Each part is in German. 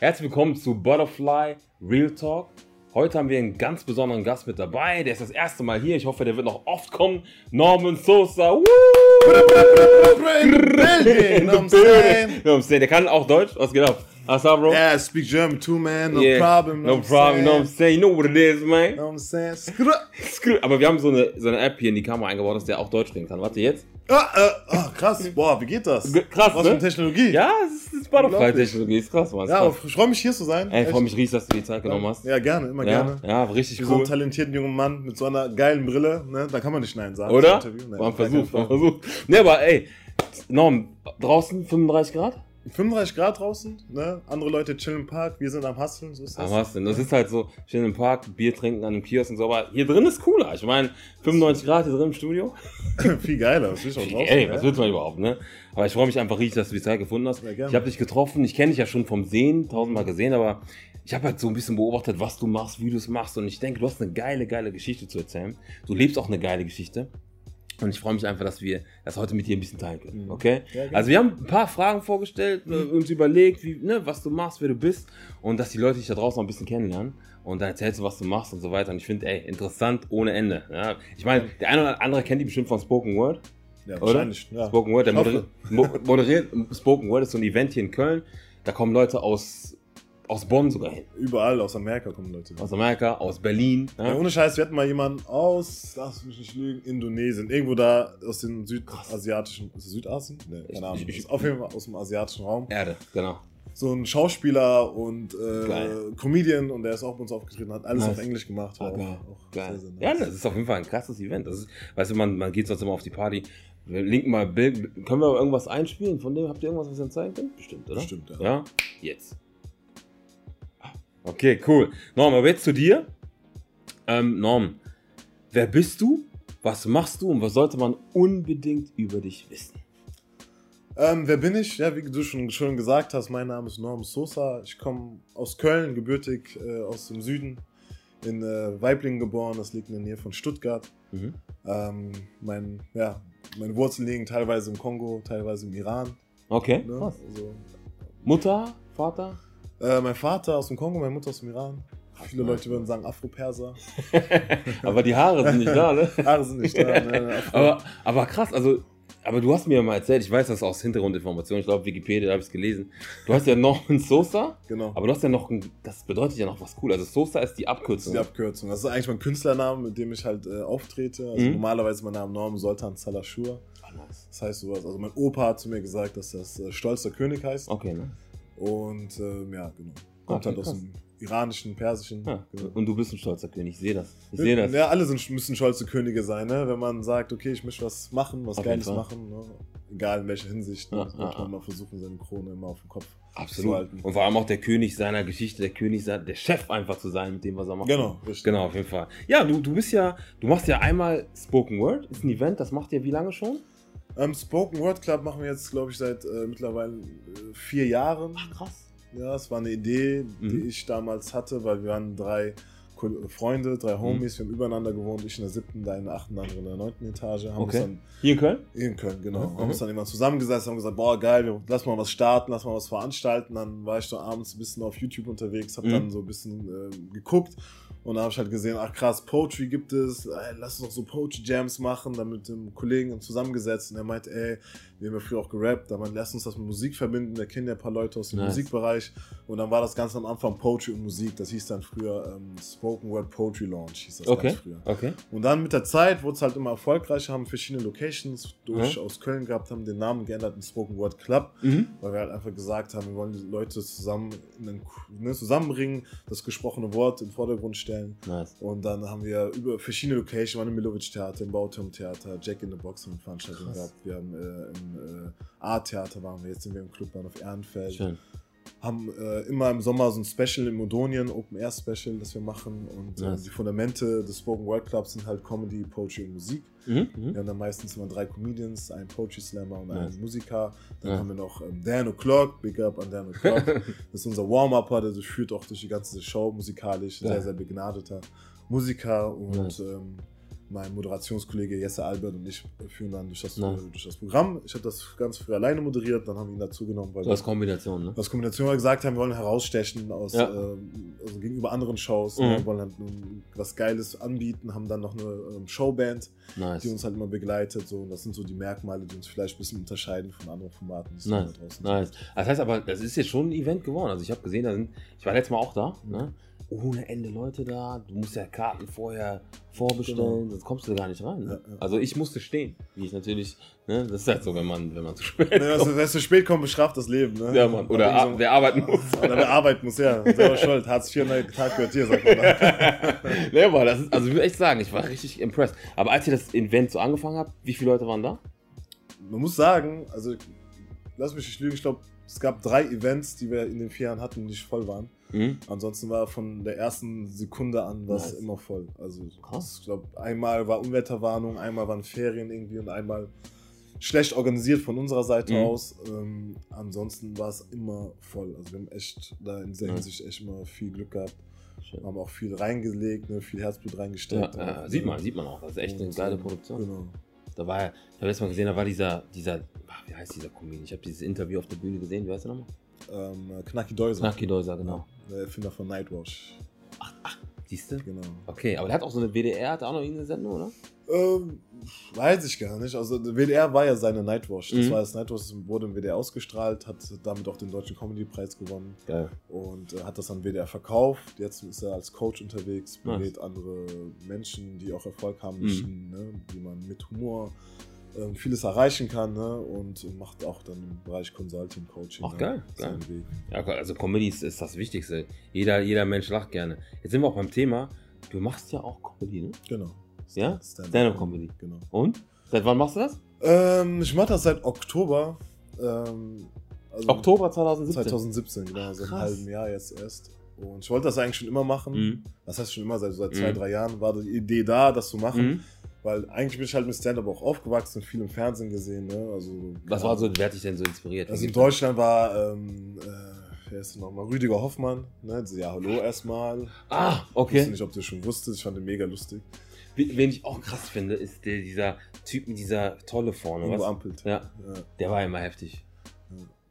Herzlich willkommen zu Butterfly Real Talk. Heute haben wir einen ganz besonderen Gast mit dabei. Der ist das erste Mal hier. Ich hoffe, der wird noch oft kommen. Norman Sosa. Woo! You know what I'm saying? You know what I'm saying? Der kann auch Deutsch. Was geht ab? What's up, bro? Yeah, I speak German too, man. No Yeah. problem. No problem. You know what I'm saying? You know what it is, man. What I'm saying? Skr- Aber wir haben so eine, so eine App hier in die Kamera eingebaut, dass der auch Deutsch reden kann. Warte jetzt. Ah, äh, ah, krass. Boah, wie geht das? Krass, Was ne? für eine Technologie. Ja, es ist, es ist krass, Mann. Ist Ja, krass. ich freue mich hier zu sein. Ey, ich freue mich riesig, dass du die Zeit genommen hast. Ja, gerne, immer Ja, gerne. ja, richtig Für so cool. einen talentierten jungen Mann mit so einer geilen Brille, ne, da kann man nicht Nein sagen. Oder? Nein, War ein Versuch, war ein Versuch. Ne, aber ey, Norm, draußen 35 Grad? Fall. 35 Grad draußen, ne? Andere Leute chillen im Park, wir sind am Hustlen, so ist das. Was denn? Das ist halt so, schön im Park, Bier trinken an einem Kiosk und so, aber hier drin ist cooler. Ich meine, 95 Grad hier drin im Studio. Viel geiler, das will ich auch draußen. Ey, was willst du mal überhaupt, ne? Aber ich freue mich einfach riesig, dass du die Zeit gefunden hast. Ich habe dich getroffen, ich kenne dich ja schon vom Sehen, tausendmal gesehen, aber ich habe halt so ein bisschen beobachtet, was du machst, wie du es machst und ich denke, du hast eine geile, geile Geschichte zu erzählen. Du lebst auch eine geile Geschichte. Und ich freue mich einfach, dass wir das heute mit dir ein bisschen teilen können. Mhm. Okay? Ja, also wir haben ein paar Fragen vorgestellt, äh, uns überlegt, wie, ne, was du machst, wer du bist und dass die Leute dich da draußen noch ein bisschen kennenlernen. Und dann erzählst du, was du machst und so weiter. Und ich finde, ey, interessant ohne Ende. Ja? Ich meine, der eine oder andere kennt die bestimmt von Spoken Word. Ja, Oder? wahrscheinlich. Ja. Spoken Word, der moderiert, mo- moderiert Spoken Word ist so ein Event hier in Köln. Da kommen Leute aus, aus Bonn sogar hin. Überall aus Amerika kommen Leute. Aus Amerika, aus Berlin. Ja, Ja? ohne Scheiß, wir hatten mal jemanden aus, lass mich nicht lügen, Indonesien. Irgendwo da aus dem südasiatischen, ist Südasien? Ich- keine Ahnung. ich- ich- auf jeden Fall aus dem asiatischen Raum. Erde, genau. So ein Schauspieler und äh. Comedian und der ist auch bei uns aufgetreten, hat alles Nice. auf Englisch gemacht. Ah, geil. Geil. sehr, sehr nice. Ja, das ist auf jeden Fall ein krasses Event. Das ist, weißt du, man, man geht sonst immer auf die Party. Wir linken mal Bild. Können wir irgendwas einspielen? Von dem habt ihr irgendwas, was ihr zeigen könnt? Bestimmt, oder? Bestimmt, ja. Ja? Jetzt. Okay, cool. Norm, aber jetzt zu dir. Ähm, Norm, wer bist du? Was machst du und was sollte man unbedingt über dich wissen? Ähm, wer bin ich? Ja, wie du schon schön gesagt hast, mein Name ist Norm Sosa. Ich komme aus Köln, gebürtig äh, aus dem Süden, in äh, Weiblingen geboren. Das liegt in der Nähe von Stuttgart. Mhm. Ähm, mein, ja, meine Wurzeln liegen teilweise im Kongo, teilweise im Iran. Okay, Ne? Also, Mutter, Vater? Äh, mein Vater aus dem Kongo, meine Mutter aus dem Iran. Viele Leute würden sagen Afro-Perser. aber die Haare sind nicht da, ne? Haare sind nicht da. Ne? Afro. Aber, aber krass, also, aber du hast mir ja mal erzählt, ich weiß das aus Hintergrundinformationen, ich glaube Wikipedia, da habe ich es gelesen. Du hast ja noch einen Sosa, genau. aber du hast ja noch ein, das bedeutet ja noch was cool. Also Sosa ist die Das ist Abkürzung. die Abkürzung. Das ist eigentlich mein Künstlername, mit dem ich halt äh, auftrete. Also Mhm. normalerweise mein Name Norm Soltan Salashur. Ah. Das heißt sowas. Also mein Opa hat zu mir gesagt, dass das äh, stolzer König heißt. Okay, ne? Und ähm, ja, genau. Kommt Okay, halt aus dem iranischen, persischen. Ja. Genau. Und du bist ein stolzer König, ich sehe das. Ich sehe das. Ja, alle sind, müssen stolze Könige sein, ne? wenn man sagt, okay, ich möchte was machen, was Auf Geiles machen. Ne? Egal in welcher Hinsicht. Ne? Ja, ja, man mal versuchen, seine Krone immer auf dem Kopf zu Absolut. halten. Und vor allem auch der König seiner Geschichte, der König, der Chef einfach zu sein mit dem, was er macht. Genau, richtig. Genau, auf jeden Fall. Ja, du, du bist ja, du machst ja einmal Spoken Word, ist ein Event, das macht ihr wie lange schon? Ähm, Spoken Word Club machen wir jetzt, glaube ich, seit äh, mittlerweile äh, vier Jahren. krass. Ja, es war eine Idee, die Mhm. ich damals hatte, weil wir waren drei Ko- Freunde, drei Mhm. Homies, wir haben übereinander gewohnt, ich in der siebten, da in der achten, andere in der neunten Etage. Haben Okay. uns dann Hier in Köln? in Köln, genau. Mhm. Haben uns dann immer zusammengesetzt, haben gesagt, boah, geil, wir, lass mal was starten, lass mal was veranstalten. Dann war ich so abends ein bisschen auf YouTube unterwegs, habe Mhm. dann so ein bisschen äh, geguckt und dann habe ich halt gesehen, ach krass, Poetry gibt es, ey, lass uns doch so Poetry Jams machen. Dann mit dem Kollegen zusammengesetzt und er meinte, ey, wir haben ja früher auch gerappt, aber lass uns das mit Musik verbinden. Wir kennen ja ein paar Leute aus dem Nice. Musikbereich und dann war das ganz am Anfang Poetry und Musik. Das hieß dann früher ähm, Spoken Word Poetry Launch, hieß das Okay, ganz früher. okay. Und dann mit der Zeit wurde es halt immer erfolgreicher, haben verschiedene Locations durch Mhm. aus Köln gehabt, haben den Namen geändert in Spoken Word Club, Mhm. weil wir halt einfach gesagt haben, wir wollen die Leute zusammen in den, ne, zusammenbringen, das gesprochene Wort den Vordergrund stellen. Nice. Und dann haben wir über verschiedene Locations, waren im Milovic Theater, im Bauturm Theater, Jack in the Box haben wir Veranstaltungen gehabt, wir haben äh, im äh, Art-Theater waren wir, jetzt sind wir im Clubbahnhof Ehrenfeld Schön. Haben äh, immer im Sommer so ein Special in Modonien, Open Air Special, das wir machen. Und äh, Nice. die Fundamente des Spoken Word Clubs sind halt Comedy, Poetry und Musik. Mhm. Mhm. Wir haben dann meistens immer drei Comedians, einen Poetry Slammer und Nice. einen Musiker. Dann Ja. haben wir noch ähm, Dan O'Clock, Big Up an Dan O'Clock. das ist unser Warm-Upper, der durchführt auch durch die ganze Show musikalisch. Ja. Sehr, sehr begnadeter Musiker. Und Nice. ähm, mein Moderationskollege Jesse Albert und ich führen dann durch das, Na. durch das Programm. Ich habe das ganz früh alleine moderiert, dann haben wir ihn dazu genommen, weil Du hast Kombination, ne? aus Kombination weil wir gesagt haben, wir wollen herausstechen aus, Ja. ähm, also gegenüber anderen Shows. Mhm. Ne? Wir wollen halt was Geiles anbieten, haben dann noch eine ähm, Showband, Nice. die uns halt immer begleitet. So. Und das sind so die Merkmale, die uns vielleicht ein bisschen unterscheiden von anderen Formaten, die es Nice, da draußen nice. Das heißt aber, das ist jetzt schon ein Event geworden. Also ich habe gesehen, sind, ich war letztes Mal auch da, ne? Ohne Ende Leute da. Du musst ja Karten vorher vorbestellen, Genau. sonst kommst du da gar nicht rein. Ne? Ja, ja. Also ich musste stehen. Wie ich natürlich, ne? Das ist halt so, wenn man, wenn man zu spät gibt. Ja, kommt. also, wer zu spät kommt, bestraft das Leben. Ne? Ja, Mann. Oder ar- wer arbeiten muss. Oder wer arbeiten muss, ja. Selber schuld. Hartz IV, Tag gehört dir, sagt man nee, aber das ist, also ich würde echt sagen, ich war richtig impressed. Aber als ihr das Event so angefangen habt, wie viele Leute waren da? Man muss sagen, also lass mich nicht lügen, ich glaube, es gab drei Events, die wir in den vier Jahren hatten, die nicht voll waren. Mhm. Ansonsten war von der ersten Sekunde an was Nice. immer voll. Also Krass. ich glaube, einmal war Unwetterwarnung, einmal waren Ferien irgendwie und einmal schlecht organisiert von unserer Seite Mhm. aus. Ähm, ansonsten war es immer voll. Also wir haben echt da in Nice. Hinsicht echt immer viel Glück gehabt. Schön. Haben auch viel reingelegt, ne, viel Herzblut reingesteckt. Ja, ja, sieht man, sieht man auch. Das ist echt eine geile Produktion. Genau. Da war ja, ich habe letztes Mal gesehen, da war dieser, dieser, ach, wie heißt dieser Comedian? Ich habe dieses Interview auf der Bühne gesehen, wie heißt der nochmal? Ähm, Knacki Deuser. Knacki Deuser, genau. Der Erfinder von Nightwash. Siehst du? Genau. Okay, aber der hat auch so eine WDR, hat auch noch irgendeine Sendung, oder? Ähm, weiß ich gar nicht. Also WDR war ja seine Nightwash. Das Mhm. war das Nightwash, das wurde im WDR ausgestrahlt, hat damit auch den Deutschen Comedy-Preis gewonnen Geil. und äh, hat das an WDR verkauft. Jetzt ist er als Coach unterwegs, Nice. berät andere Menschen, die auch Erfolg haben Mhm. möchten, ne? wie man mit Humor ähm, vieles erreichen kann ne? und macht auch dann im Bereich Consulting, Coaching Ach, ne? geil, seinen Weg. Ja, also Comedy ist, ist das Wichtigste. Jeder, jeder Mensch lacht gerne. Jetzt sind wir auch beim Thema. Du machst ja auch Comedy, ne? Genau. Ja? Stand-up Stand-up-Comedy. Genau. Und? Seit wann machst du das? Ähm, ich mache das seit Oktober. Ähm, also Oktober 2017. 2017, genau, seit einem Krass. halben Jahr jetzt erst. Und ich wollte das eigentlich schon immer machen. Mhm. Das heißt schon immer, seit, seit zwei, Mhm. drei Jahren war die Idee da, das zu machen. Mhm. Weil eigentlich bin ich halt mit Stand-Up auch aufgewachsen, viel im Fernsehen gesehen. Ne? Also, Was war so, wer hat dich denn so inspiriert? Also in Deutschland war, ähm, äh, wer ist denn nochmal? Rüdiger Hoffmann. Ne? Ja, hallo erstmal. Ah, Ich wusste okay. nicht, ob du das schon wusstest. Ich fand den mega lustig. Wen ich auch krass finde, ist der, dieser Typ mit dieser Tolle vorne. Ingo Was? Ampelt. Ja, Ja. der war immer heftig.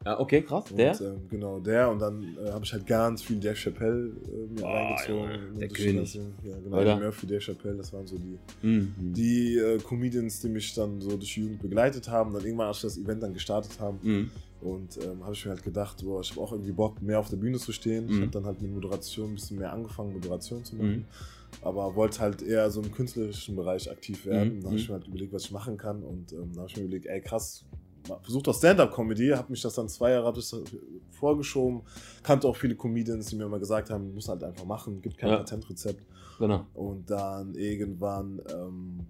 Ja. Ja, okay, krass. Und, Der? Ähm, genau, der. Und dann äh, habe ich halt ganz viel Dave Chappelle äh, mir Oh, reingezogen. Junge, Und der König. Ja, genau. Oder? Murphy, Dave Chappelle, das waren so die, Mhm. die äh, Comedians, die mich dann so durch die Jugend begleitet haben. Dann irgendwann, als wir das Event dann gestartet haben. Mhm. Und ähm, habe ich mir halt gedacht, boah, ich habe auch irgendwie Bock, mehr auf der Bühne zu stehen. Ich Mhm. habe dann halt mit Moderation ein bisschen mehr angefangen, Moderation zu machen. Mhm. Aber wollte halt eher so im künstlerischen Bereich aktiv werden. Mhm. Dann habe ich mir halt überlegt, was ich machen kann. Und ähm, dann habe ich mir überlegt, ey krass, versucht doch Stand-Up-Comedy, habe mich das dann zwei Jahre vorgeschoben. Kannte auch viele Comedians, die mir immer gesagt haben, muss halt einfach machen, gibt kein Ja. Patentrezept. Genau. Und dann irgendwann ähm,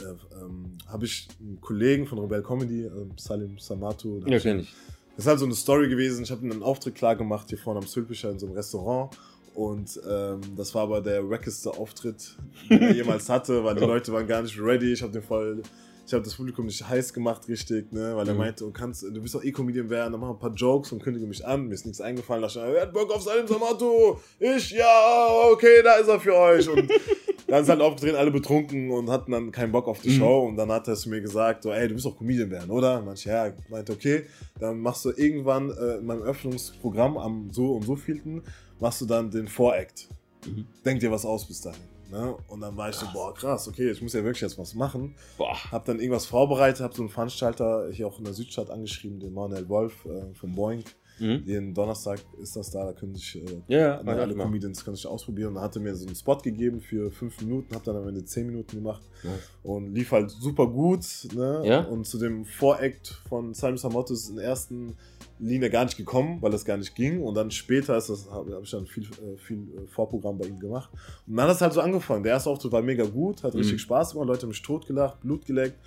äh, ähm, habe ich einen Kollegen von Rebel Comedy, ähm, Salim hab Ja, ich- kenn ich. das ist halt so eine Story gewesen. Ich habe einen Auftritt klar gemacht hier vorne am Sülpischer in so einem Restaurant. Und ähm, das war aber der wackeste Auftritt, den er jemals hatte, weil die Leute waren gar nicht ready. Ich habe den voll, ich habe das Publikum nicht heiß gemacht, richtig, ne? Weil er Mhm. meinte, du kannst, du bist doch eh Comedian werden, dann mach ein paar Jokes und kündige mich an. Mir ist nichts eingefallen. Da dachte ich, wer hat Bock auf Salim Samato? Ich, ja, okay, da ist er für euch. Und dann sind halt aufgetreten, alle betrunken und hatten dann keinen Bock auf die Mhm. Show. Und dann hat er zu mir gesagt, so, ey, du bist doch Comedian werden, oder? Manche, ja, meinte, okay, dann machst du irgendwann äh, in meinem Öffnungsprogramm am so und so vielten, machst du dann den Voract. Mhm. Denk dir was aus bis dahin. Ne? Und dann war ich so, Krass. boah, krass, okay, ich muss ja wirklich jetzt was machen. Boah. Hab dann irgendwas vorbereitet, hab so einen Veranstalter hier auch in der Südstadt angeschrieben, den Manuel Wolf äh, von Boeing. Mhm. Den Donnerstag ist das da, da können sich äh, Ja, ja, alle. Comedians können sich ausprobieren. Da hat er mir so einen Spot gegeben für fünf Minuten, hab dann am Ende zehn Minuten gemacht Nice. und lief halt super gut. Ne? Ja? Und zu dem Voract von Simon Samotto ist der ersten Linie gar nicht gekommen, weil das gar nicht ging. Und dann später ist das, habe hab ich dann viel, äh, viel äh, Vorprogramm bei ihm gemacht. Und dann hat es halt so angefangen. Der erste Auftritt war mega gut, hat Mhm. richtig Spaß gemacht, Leute haben mich totgelacht, Blut geleckt.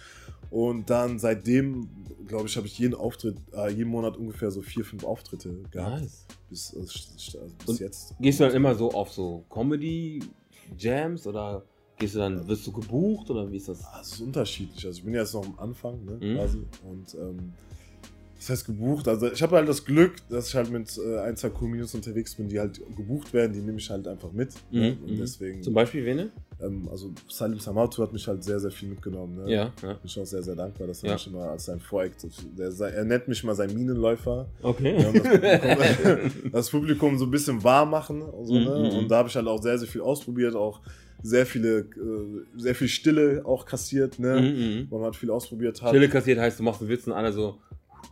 Und dann seitdem, glaube ich, habe ich jeden Auftritt, äh, jeden Monat ungefähr so vier, fünf Auftritte gehabt. Nice. Bis, also, also bis Und jetzt. Gehst du dann immer so auf so Comedy-Jams oder gehst du dann, wirst du gebucht oder wie ist das? Ah, Es ist unterschiedlich. Also ich bin jetzt noch am Anfang, ne, Mhm. quasi. Und ähm, Das heißt gebucht. Also ich habe halt das Glück, dass ich halt mit äh, ein, zwei Comedians unterwegs bin, die halt gebucht werden, die nehme ich halt einfach mit. Ne? Mhm, Und mhm. deswegen. Zum Beispiel wen? Ähm, also Salim Samatu hat mich halt sehr, sehr viel mitgenommen. Ne? Ja, ja. Bin ich auch sehr, sehr dankbar, dass er Ja. mich immer als sein Voreact. Der, er nennt mich mal sein Minenläufer. Okay. Ja, das, Publikum, das Publikum so ein bisschen warm machen. Und, so, Mhm, ne? mhm. und da habe ich halt auch sehr, sehr viel ausprobiert, auch sehr viele, äh, sehr viel Stille auch kassiert, ne? Mhm, man halt viel ausprobiert hat. Stille kassiert heißt, du machst einen Witz und alle so.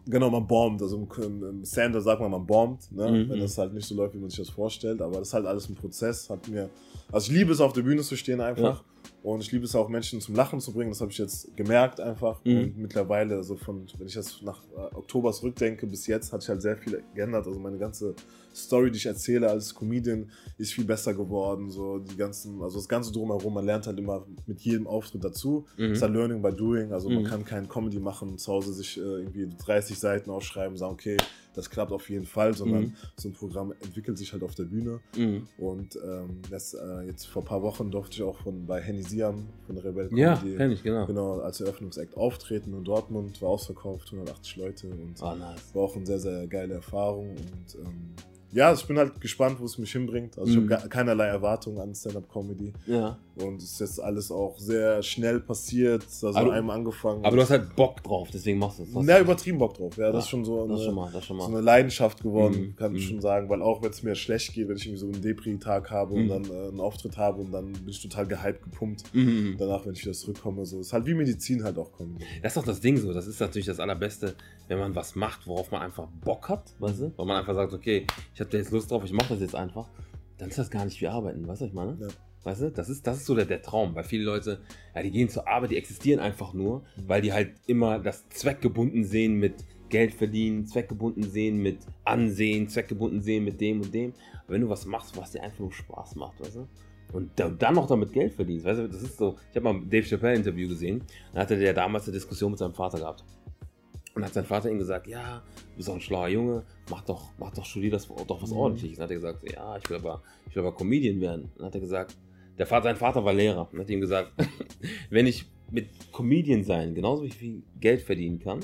Genau, man bombt. Also im, im Sander sagt man, man bombt, ne? Mhm. wenn das halt nicht so läuft, wie man sich das vorstellt. Aber das ist halt alles ein Prozess. Hat mir, also ich liebe es, auf der Bühne zu stehen einfach. Und ich liebe es auch, Menschen zum Lachen zu bringen. Das habe ich jetzt gemerkt einfach. Mhm. Und mittlerweile, also von, wenn ich das nach äh, Oktober zurückdenke, bis jetzt hat sich halt sehr viel geändert. Also meine ganze Story, die ich erzähle als Comedian, ist viel besser geworden. So die ganzen, also das ganze drumherum, man lernt halt immer mit jedem Auftritt dazu. Mhm. Es ist halt Learning by Doing. Also man Mhm. kann kein Comedy machen zu Hause sich äh, irgendwie 30 Seiten aufschreiben, sagen, okay, das klappt auf jeden Fall, sondern Mhm. so ein Programm entwickelt sich halt auf der Bühne. Mhm. Und ähm, das, äh, jetzt vor ein paar Wochen durfte ich auch von, bei Henny Siam von der Rebel Ja, Comedy kenn ich, genau. genau, als Eröffnungsakt auftreten in Dortmund, war ausverkauft, 180 Leute und Ah, nice. war auch eine sehr, sehr geile Erfahrung. Und ähm, ja, ich bin halt gespannt, wo es mich hinbringt. Also ich Mhm. habe keinerlei Erwartungen an Stand-Up-Comedy. Ja. Und es ist jetzt alles auch sehr schnell passiert. Also Aber einmal angefangen. Aber du hast halt Bock drauf, deswegen machst du es. Na, du- übertrieben Bock drauf. Ja, das Ja, ist schon so Das ist schon eine, mal, das schon so eine Leidenschaft geworden, Mhm, kann ich mhm. schon sagen. Weil auch wenn es mir schlecht geht, wenn ich irgendwie so einen Depri-Tag habe und Mhm. dann äh, einen Auftritt habe und dann bin ich total gehypt, gepumpt. Mhm. Danach, wenn ich wieder zurückkomme, so ist halt wie Medizin halt auch kommen. Das ist doch das Ding so. Das ist natürlich das Allerbeste, wenn man was macht, worauf man einfach Bock hat, weißt du? Weil man einfach sagt, okay, ich habe da jetzt Lust drauf, ich mache das jetzt einfach. Dann ist das gar nicht wie Arbeiten, weißt du, ich meine? Ja. Weißt du, das ist, das ist so der, der Traum. Weil viele Leute, ja, die gehen zur Arbeit, die existieren einfach nur, weil die halt immer das zweckgebunden sehen mit Geld verdienen, zweckgebunden sehen mit Ansehen, zweckgebunden sehen mit dem und dem. Aber wenn du was machst, was dir einfach nur Spaß macht, weißt du? Und da, dann noch damit Geld verdienst, weißt du, das ist so. Ich habe mal ein Dave Chappelle Interview gesehen, da hatte der damals eine Diskussion mit seinem Vater gehabt. Und hat sein Vater ihm gesagt, ja, du bist auch ein schlauer Junge, mach doch, mach doch, studier das doch was Mhm. ordentliches. Dann hat er gesagt, ja, ich will aber, ich will aber Comedian werden. Dann hat er gesagt, der Vater, sein Vater war Lehrer und hat ihm gesagt, wenn ich mit Comedian sein genauso viel Geld verdienen kann,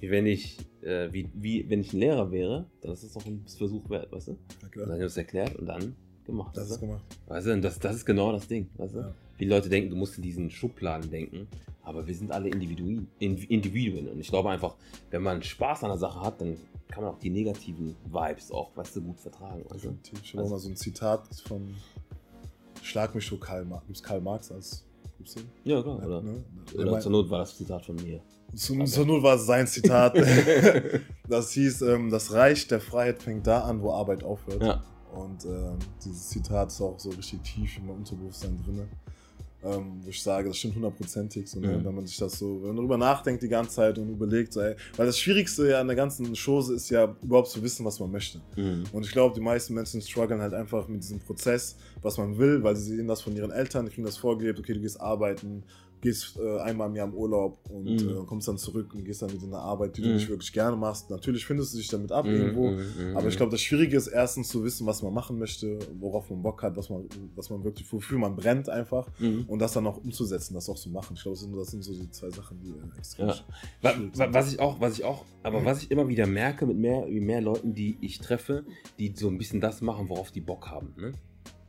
wie wenn ich, äh, wie, wie wenn ich ein Lehrer wäre, dann ist das doch ein Versuch wert, weißt du? Und klar. dann hat er das erklärt und dann gemacht. Das weißt ist gemacht. Weißt du, und das, das ist genau das Ding. Weißt du? Ja. Viele Leute denken, du musst in diesen Schubladen denken, aber wir sind alle Individuen, Ind- Individuen. Und ich glaube einfach, wenn man Spaß an der Sache hat, dann kann man auch die negativen Vibes auch, weißt du, gut vertragen. Also, Definitiv. Ich habe auch mal so ein Zitat von Schlag mich so Karl, Ma Karl Marx als ja, klar. Oder, Ne? oder Der zur Not war das Zitat von mir. Zur, zur Not war es sein Zitat. das hieß, ähm, das Reich der Freiheit fängt da an, wo Arbeit aufhört. Ja. Und ähm, dieses Zitat ist auch so richtig tief in meinem Unterbewusstsein drin. Ähm, wo ich sage, das stimmt hundertprozentig. So, ne? Mhm. Wenn man sich das so, wenn man darüber nachdenkt die ganze Zeit und überlegt, so, ey, weil das Schwierigste ja an der ganzen Chose ist ja überhaupt zu wissen, was man möchte. Mhm. Und ich glaube, die meisten Menschen strugglen halt einfach mit diesem Prozess, was man will, weil sie sehen das von ihren Eltern, die kriegen das vorgelebt, okay, du gehst arbeiten, gehst äh, einmal im Jahr im Urlaub und Mhm. äh, kommst dann zurück und gehst dann wieder in eine Arbeit, die Mhm. du nicht wirklich gerne machst. Natürlich findest du dich damit ab Mhm, irgendwo, mhm, mhm. aber ich glaube, das Schwierige ist erstens zu wissen, was man machen möchte, worauf man Bock hat, was man, was man wirklich, wofür man brennt einfach Mhm. und das dann auch umzusetzen, das auch zu machen. Ich glaube, das sind, das sind so die zwei Sachen, die äh, extrem Ja. Wa- wa- Was ich auch, was ich auch, aber was ich immer wieder merke mit mehr, wie mehr Leuten, die ich treffe, die so ein bisschen das machen, worauf die Bock haben. Ne?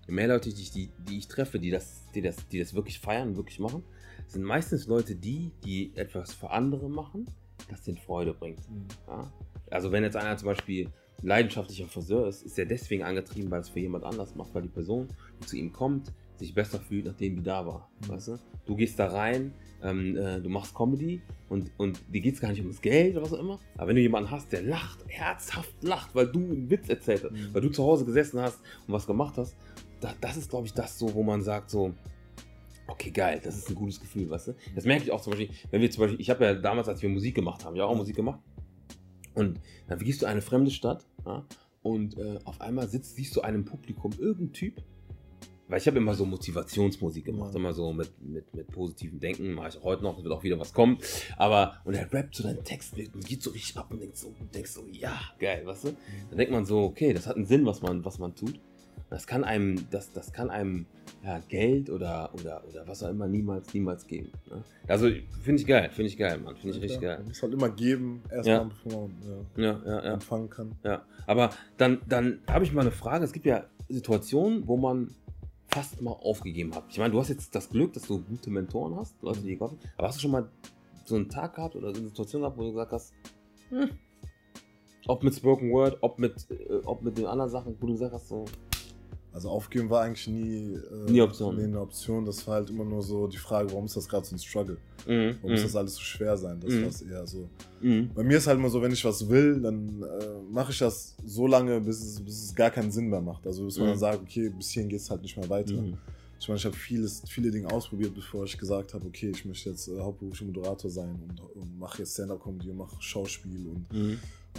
Je mehr Leute, die, ich- die, die ich treffe, die das, die, das, die das wirklich feiern, wirklich machen, sind meistens Leute, die, die etwas für andere machen, das denen Freude bringt. Mhm. Ja? Also wenn jetzt einer zum Beispiel leidenschaftlicher Friseur ist, ist er deswegen angetrieben, weil es für jemand anders macht, weil die Person, die zu ihm kommt, sich besser fühlt, nachdem die da war. Mhm. Weißt du? Du gehst da rein, ähm, äh, du machst Comedy und, und dir geht es gar nicht ums Geld oder was auch immer. Aber wenn du jemanden hast, der lacht, herzhaft lacht, weil du einen Witz erzählt hast, Mhm. weil du zu Hause gesessen hast und was gemacht hast, da, das ist, glaube ich, das so, wo man sagt so, okay, geil, das ist ein gutes Gefühl, weißt du? Das merke ich auch zum Beispiel, wenn wir zum Beispiel, ich habe ja damals, als wir Musik gemacht haben, ja auch Musik gemacht, und dann gehst du in eine fremde Stadt ja, und äh, auf einmal sitzt, siehst du einem Publikum irgendein Typ, weil ich habe immer so Motivationsmusik gemacht, Ja. immer so mit, mit, mit positivem Denken, mache ich auch heute noch, es wird auch wieder was kommen, aber, und er rappt so deinen Text mit und geht so richtig ab und denkt so, denkst so, ja, geil, weißt du? Dann denkt man so, okay, das hat einen Sinn, was man, was man tut. Das kann einem, das, das kann einem ja, Geld oder, oder, oder was auch immer niemals, niemals geben. Ne? Also finde ich geil, finde ich geil, Mann. Finde ich richtig ja, geil. Man muss halt immer geben, erstmal, Ja. bevor man Ja, empfangen kann. Ja, aber dann, dann habe ich mal eine Frage. Es gibt ja Situationen, wo man fast mal aufgegeben hat. Ich meine, du hast jetzt das Glück, dass du gute Mentoren hast, Leute, die dir geholfen Aber hast du schon mal so einen Tag gehabt oder so eine Situation gehabt, wo du gesagt hast, hm, ob mit Spoken Word, ob mit, äh, ob mit den anderen Sachen, wo du gesagt hast, so, Also aufgeben war eigentlich nie, äh, Nie Option. Nee, eine Option. Das war halt immer nur so die Frage, warum ist das gerade so ein Struggle? mm, Warum muss das alles so schwer sein? Das Mhm. war es eher so. mm, Bei mir ist halt immer so, wenn ich was will, dann äh, mache ich das so lange, bis es, bis es gar keinen Sinn mehr macht. Also bis man Mhm. dann sagt, okay, bis hierhin geht es halt nicht mehr weiter. mm, Ich meine, ich habe vieles, viele Dinge ausprobiert, bevor ich gesagt habe, okay, ich möchte jetzt äh, hauptberuflicher Moderator sein und, und mache jetzt Stand-Up-Comedy und mache Schauspiel und,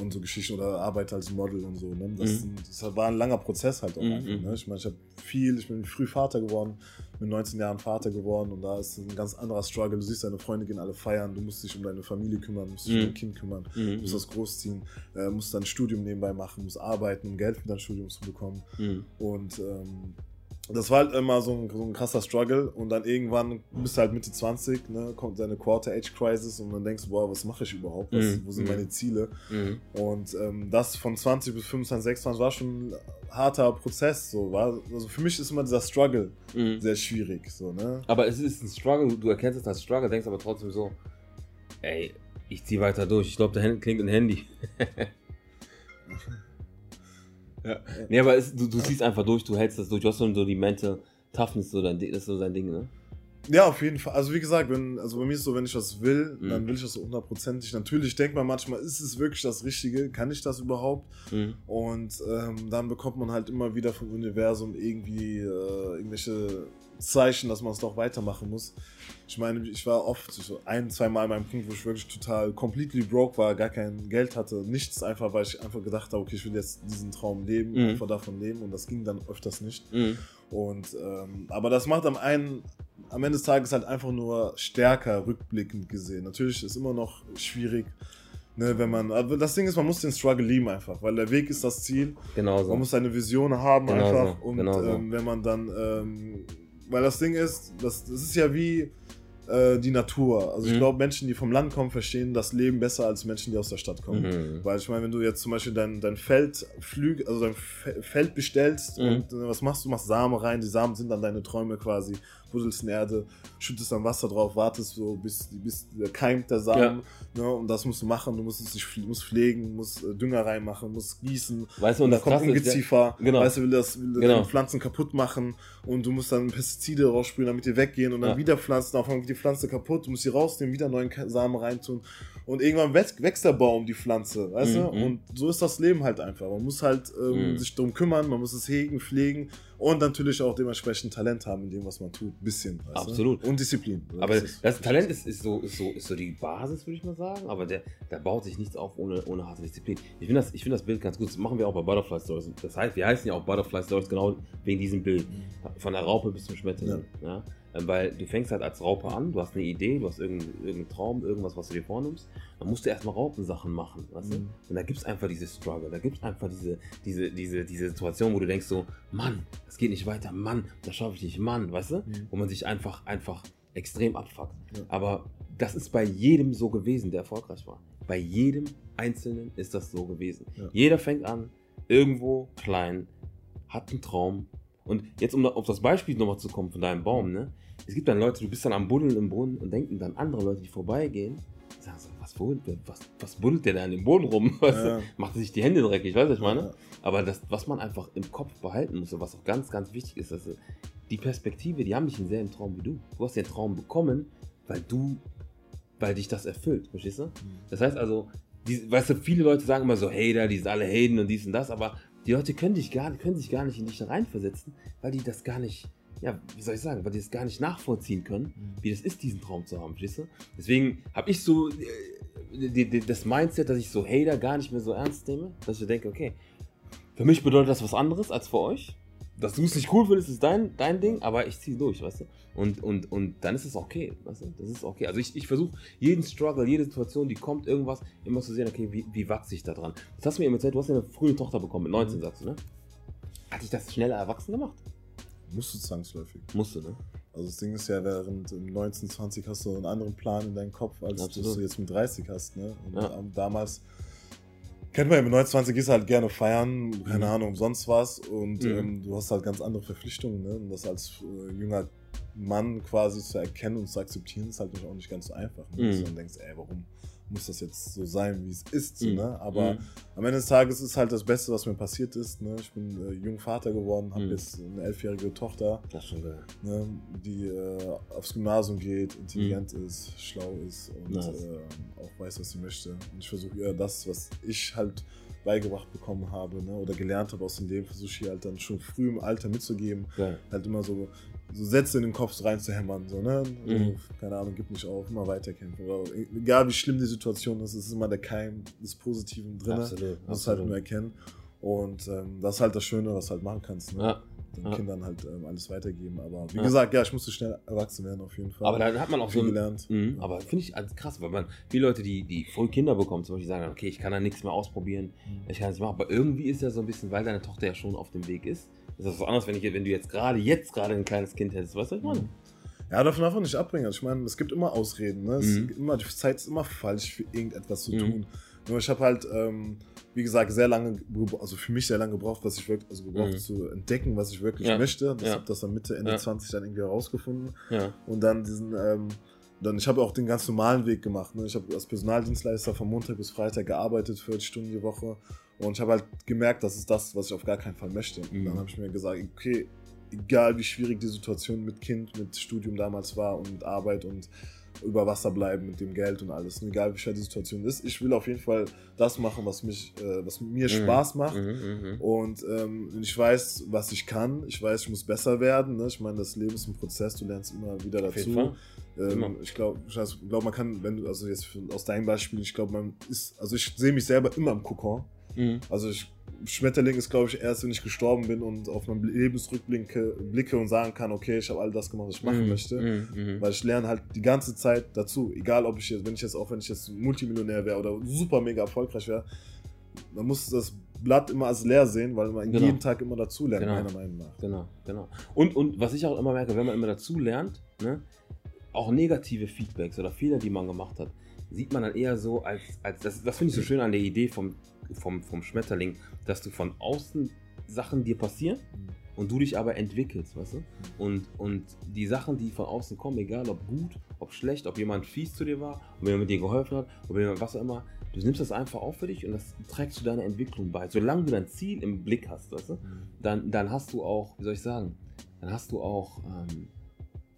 und so Geschichten oder arbeite als Model und so. Ne? Das, Mhm. das war ein langer Prozess halt auch Mhm, einfach. mhm. Ne? Ich meine, ich habe viel, ich bin früh Vater geworden, mit 19 Jahren Vater geworden und da ist ein ganz anderer Struggle. Du siehst deine Freunde gehen alle feiern, du musst dich um deine Familie kümmern, du musst dich Mhm. um dein Kind kümmern, du mm, musst das großziehen, äh, musst dein Studium nebenbei machen, musst arbeiten, um Geld für dein Studium zu bekommen. mm, Und ähm, das war halt immer so ein, so ein krasser Struggle. Und dann irgendwann bist du halt Mitte 20, ne, kommt deine Quarter-Age-Crisis und dann denkst du, wow, was mache ich überhaupt? Was, Mhm. Wo sind Mhm. meine Ziele? mm, Und ähm, das von 20 bis 25, 26 war schon ein harter Prozess. So. War, also für mich ist immer dieser Struggle mm. sehr schwierig. So, ne? Aber es ist ein Struggle, du erkennst es als Struggle, denkst aber trotzdem so, ey, ich zieh weiter durch. Ich glaube, da klingt ein Handy. ja. Nee, aber es, du, du ziehst einfach durch, du hältst das durch. Du hast so die Mental Toughness, so dein, das ist so dein Ding, ne? Ja, auf jeden Fall. Also wie gesagt, wenn, also bei mir ist so, wenn ich was will, Mhm. dann will ich das so hundertprozentig. Natürlich denkt man manchmal, ist es wirklich das Richtige? Kann ich das überhaupt? Mhm. Und ähm, dann bekommt man halt immer wieder vom Universum irgendwie äh, irgendwelche Zeichen, dass man es doch weitermachen muss. Ich meine, ich war oft so ein, zwei Mal an meinem Punkt, wo ich wirklich total completely broke war, gar kein Geld hatte, nichts, einfach weil ich einfach gedacht habe, okay, ich will jetzt diesen Traum leben, Mhm. einfach davon leben und das ging dann öfters nicht. Mhm. Und ähm, aber das macht am einen am Ende des Tages halt einfach nur stärker rückblickend gesehen. Natürlich ist immer noch schwierig, ne, wenn man. Aber das Ding ist, man muss den Struggle lieben einfach, weil der Weg ist das Ziel. Genau so. Man muss seine Vision haben Genau einfach. Und genau so. ähm, wenn man dann, ähm, weil das Ding ist, das, das ist ja wie äh, die Natur. Also ich Mhm. glaube, Menschen, die vom Land kommen, verstehen das Leben besser als Menschen, die aus der Stadt kommen. Mhm. Weil ich meine, wenn du jetzt zum Beispiel dein, dein Feld flüg, also dein Fe- Feld bestellst Mhm. und äh, was machst du? Du machst Samen rein, die Samen sind dann deine Träume quasi, buddelst in Erde, schüttest dann Wasser drauf, wartest so, bis, bis der keimt der Samen. Ne? Und das musst du machen, du musst es dich musst pflegen, musst äh, Dünger reinmachen, musst gießen. Weißt du, und Und da das kommt ist, ja- Ungeziefer, Genau. weißt du, will das will Genau. Pflanzen kaputt machen und du musst dann Pestizide raussprühen, damit die weggehen und dann Ja. wieder Pflanzen, auf einmal geht die Pflanze kaputt, du musst sie rausnehmen, wieder neuen Samen reintun und irgendwann wächst, wächst der Baum, die Pflanze, weißt du? Mhm. Und so ist das Leben halt einfach. Man muss halt ähm, Mhm. sich darum kümmern, man muss es hegen, pflegen und natürlich auch dementsprechend Talent haben in dem, was man tut. Bisschen, weißt Absolut. Du? Und Disziplin. Aber ist- das Talent ist, ist, so, ist, so, ist so die Basis, würde ich mal sagen. Aber der, da baut sich nichts auf ohne, ohne harte Disziplin. Ich finde das, ich find das Bild ganz gut. Das machen wir auch bei Butterfly Stories. Das heißt, wir heißen ja auch Butterfly Stories genau wegen diesem Bild. Von der Raupe bis zum Schmetterling. Ja. Ähm, Weil du fängst halt als Raupe an, du hast eine Idee, du hast irgendeinen, irgendeinen Traum, irgendwas, was du dir vornimmst. Dann musst du erstmal Raupensachen machen. Weißt du? Mhm. Und da gibt es einfach diese Struggle, da gibt es einfach diese, diese, diese, diese Situation, wo du denkst so, Mann, das geht nicht weiter, Mann, das schaffe ich nicht, Mann, weißt du? Mhm. Wo man sich einfach, einfach extrem abfuckt. Ja. Aber das ist bei jedem so gewesen, der erfolgreich war. Bei jedem Einzelnen ist das so gewesen. Ja. Jeder fängt an, irgendwo klein, hat einen Traum. Und jetzt, um auf das Beispiel nochmal zu kommen von deinem Baum, ne? Es gibt dann Leute, du bist dann am Buddeln im Brunnen und denken dann andere Leute, die vorbeigehen, sagen so, was, buddelt der- was, was buddelt der da in dem Boden rum? Weißt du? Ja. Macht sich die Hände dreckig, weißt du, ich meine? Ja. Aber das, was man einfach im Kopf behalten muss, und was auch ganz, ganz wichtig ist, dass die Perspektive, die haben nicht denselben Traum wie du. Du hast den Traum bekommen, weil du, weil dich das erfüllt, verstehst du? Das heißt also, die, weißt du, viele Leute sagen immer so, Hater, die sind alle Hayden und dies und das, aber die Leute können, dich gar, können sich gar nicht in dich da reinversetzen, weil die das gar nicht, ja, wie soll ich sagen, weil die das gar nicht nachvollziehen können, wie das ist, diesen Traum zu haben, verstehst du? Deswegen habe ich so äh, die, die, das Mindset, dass ich so Hater gar nicht mehr so ernst nehme, dass ich denke, okay, für mich bedeutet das was anderes als für euch. Dass du es nicht cool findest, ist dein, dein Ding, aber ich ziehe durch, weißt du? Und, und, und dann ist es okay, weißt du? Das ist okay. Also ich, ich versuche jeden Struggle, jede Situation, die kommt, irgendwas, immer zu sehen, okay, wie, wie wachse ich da dran? Das hast du mir eben erzählt, du hast ja eine frühe Tochter bekommen, mit 19, sagst du, ne? hat dich das schneller erwachsen gemacht? Musst du zwangsläufig. Musste, ne? Also das Ding ist ja, während im 19, 20 hast du einen anderen Plan in deinem Kopf, als Absolut. du jetzt mit 30 hast. Ne? Und Ja. damals, kennt man ja, mit 29 gehst du halt gerne feiern, keine Mhm. Ahnung, sonst was. Und Mhm. ähm, du hast halt ganz andere Verpflichtungen. Ne? Und das als äh, junger Mann quasi zu erkennen und zu akzeptieren, ist halt auch nicht ganz so einfach. Ne? Mhm. Dass du dann denkst, ey, warum muss das jetzt so sein, wie es ist? Mhm. ne? Aber Mhm. am Ende des Tages ist halt das Beste, was mir passiert ist. Ne? Ich bin äh, jung Vater geworden, habe Mhm. jetzt eine elfjährige Tochter Das schon geil. ne, die äh, aufs Gymnasium geht, intelligent ist, schlau ist und Mhm. Nice. äh, auch weiß, was sie möchte. Und ich versuche ihr das, was ich halt beigebracht bekommen habe ne, oder gelernt habe aus dem Leben, versuche ich ihr halt dann schon früh im Alter mitzugeben. Geil. Halt immer so, so Sätze in den Kopf reinzuhämmern. So, ne? Mhm. Keine Ahnung, gib nicht auf, immer weiterkämpfen. Oder, egal wie schlimm die Situation ist, es ist immer der Keim des Positiven drin. Absolut. Du musst halt nur erkennen. Und ähm, das ist halt das Schöne, was du halt machen kannst. Ne? Ja. Den Ja. Kindern halt ähm, alles weitergeben. Aber wie Ja. gesagt, ja, ich musste schnell erwachsen werden auf jeden Fall. Aber dann hat man auch so viel ein, gelernt. Mhm, aber finde ich also krass, weil man viele Leute, die, die früh Kinder bekommen, zum Beispiel sagen, okay, ich kann da nichts mehr ausprobieren, ich kann das nicht machen. Aber irgendwie ist ja so ein bisschen, weil deine Tochter ja schon auf dem Weg ist, ist das was anderes, wenn, ich, wenn du jetzt gerade, jetzt gerade ein kleines Kind hättest. Weißt du, was ich meine? Ja, davon darf man nicht abbringen. Also Ich meine, es gibt immer Ausreden. Ne? Es Mhm. gibt immer, die Zeit ist immer falsch für irgendetwas zu Mhm. tun. Nur ich habe halt, ähm, wie gesagt, sehr lange, also für mich sehr lange gebraucht, was ich wirklich, also gebraucht Mhm. zu entdecken, was ich wirklich Ja. möchte. Das Ja. habe das dann Mitte, Ende Ja. 20 dann irgendwie herausgefunden. Ja. Und dann diesen, ähm, dann, ich habe auch den ganz normalen Weg gemacht. Ne? Ich habe als Personaldienstleister von Montag bis Freitag gearbeitet, 40 Stunden die Woche. Und ich habe halt gemerkt, das ist das, was ich auf gar keinen Fall möchte. Und Mhm. dann habe ich mir gesagt, okay, egal wie schwierig die Situation mit Kind, mit Studium damals war und mit Arbeit und über Wasser bleiben mit dem Geld und alles. Und egal wie schwer die Situation ist, ich will auf jeden Fall das machen, was mich, äh, was mir Mhm. Spaß macht. Mhm, mhm. Und ähm, ich weiß, was ich kann. Ich weiß, ich muss besser werden. Ne? Ich meine, das Leben ist ein Prozess. Du lernst immer wieder dazu. Ähm, ich glaube, ich glaub, man kann, wenn du, also jetzt aus deinem Beispiel, ich glaube, man ist, also ich sehe mich selber immer im Kokon. Mhm. Also ich, Schmetterling ist, glaube ich, erst, wenn ich gestorben bin und auf meinen Lebensrückblicke blicke und sagen kann, okay, ich habe all das gemacht, was ich machen Mhm, möchte. mhm. Weil ich lerne halt die ganze Zeit dazu. Egal, ob ich jetzt, wenn ich jetzt, auch wenn ich jetzt Multimillionär wäre oder super mega erfolgreich wäre, man muss das Blatt immer als leer sehen, weil man Genau. jeden Tag immer dazu lernt, Genau. meiner Meinung nach. Genau, genau. Und, und was ich auch immer merke, wenn man immer dazu lernt, ne, auch negative Feedbacks oder Fehler, die man gemacht hat, sieht man dann eher so als, als das, das finde ich so schön an der Idee vom, vom, vom Schmetterling, dass du von außen Sachen dir passieren und du dich aber entwickelst, weißt du? Und, und die Sachen, die von außen kommen, egal ob gut, ob schlecht, ob jemand fies zu dir war, ob jemand dir geholfen hat, ob jemand was auch immer, du nimmst das einfach auf für dich und das trägst zu deiner Entwicklung bei. Solange du dein Ziel im Blick hast, weißt du? dann, dann hast du auch, wie soll ich sagen, dann hast du auch ähm,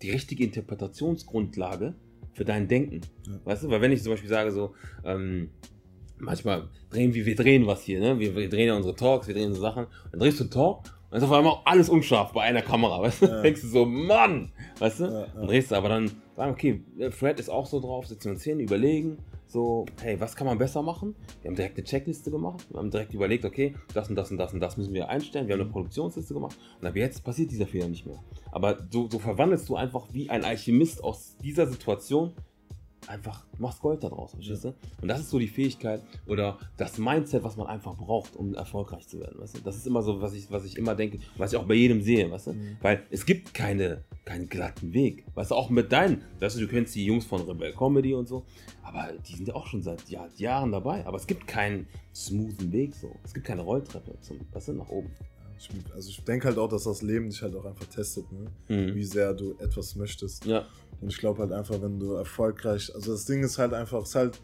die richtige Interpretationsgrundlage für dein Denken. Ja. Weißt du, weil wenn ich zum Beispiel sage so, ähm, manchmal drehen wir, wir drehen was hier, ne? Wir, wir drehen ja unsere Talks, wir drehen so Sachen, dann drehst du einen Talk und dann ist auf einmal alles unscharf bei einer Kamera, weißt du? Ja. Denkst du so, Mann, weißt du? Ja, ja. Dann drehst du aber dann, sagen, okay, Fred ist auch so drauf, sitzen wir uns hin, überlegen, so, hey, was kann man besser machen? Wir haben direkt eine Checkliste gemacht, wir haben direkt überlegt, okay, das und das und das und das müssen wir einstellen, wir haben eine Produktionsliste gemacht und ab jetzt passiert dieser Fehler nicht mehr. Aber so, so verwandelst du einfach wie ein Alchemist aus dieser Situation einfach, machst Gold daraus, verstehst du? Und das ist so die Fähigkeit oder das Mindset, was man einfach braucht, um erfolgreich zu werden, weißt du? Das ist immer so, was ich, was ich immer denke, was ich auch bei jedem sehe, weißt du? Mhm. Weil es gibt keine, keinen glatten Weg. Weißt du, auch mit deinen, weißt du, du kennst die Jungs von Rebel Comedy und so, aber die sind ja auch schon seit Jahr, Jahren dabei. Aber es gibt keinen smoothen Weg so. Es gibt keine Rolltreppe zum, weißt du, nach oben. Also ich denke halt auch, dass das Leben dich halt auch einfach testet, ne? Mhm. wie sehr du etwas möchtest. Ja, Und ich glaube halt einfach, wenn du erfolgreich, also das Ding ist halt einfach, es ist halt,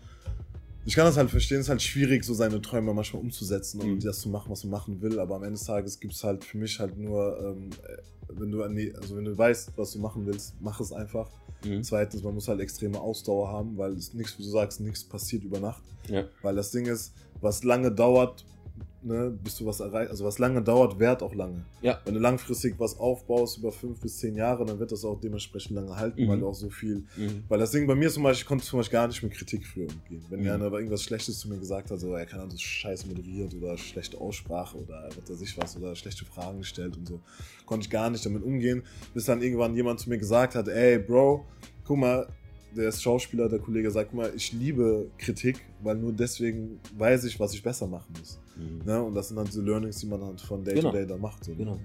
ich kann das halt verstehen, es ist halt schwierig, so seine Träume manchmal umzusetzen und Mhm. das zu machen, was man machen will, aber am Ende des Tages gibt es halt für mich halt nur, ähm, äh, wenn du, an die- also wenn du weißt, was du machen willst, mach es einfach. mhm. Zweitens, man muss halt extreme Ausdauer haben, weil es nichts, wie du sagst, nichts passiert über Nacht. ja, Weil das Ding ist, was lange dauert, ne, bis du was erreichst, also was lange dauert, währt auch lange. ja, Wenn du langfristig was aufbaust über fünf bis zehn Jahre, dann wird das auch dementsprechend lange halten, Mhm. weil du auch so viel. mhm. Weil das Ding bei mir zum Beispiel, ich konnte zum Beispiel gar nicht mit Kritik früher umgehen. Wenn Mhm. einer irgendwas Schlechtes zu mir gesagt hat, so, er kann das scheiß moderiert oder schlechte Aussprache oder was weiß ich was oder schlechte Fragen gestellt und so, konnte ich gar nicht damit umgehen, bis dann irgendwann jemand zu mir gesagt hat, ey Bro, guck mal, der ist Schauspieler, der Kollege sagt mal, ich liebe Kritik, weil nur deswegen weiß ich, was ich besser machen muss. Mhm. Ne? Und das sind dann so Learnings, die man halt von Day genau. to Day da macht. So. Genau.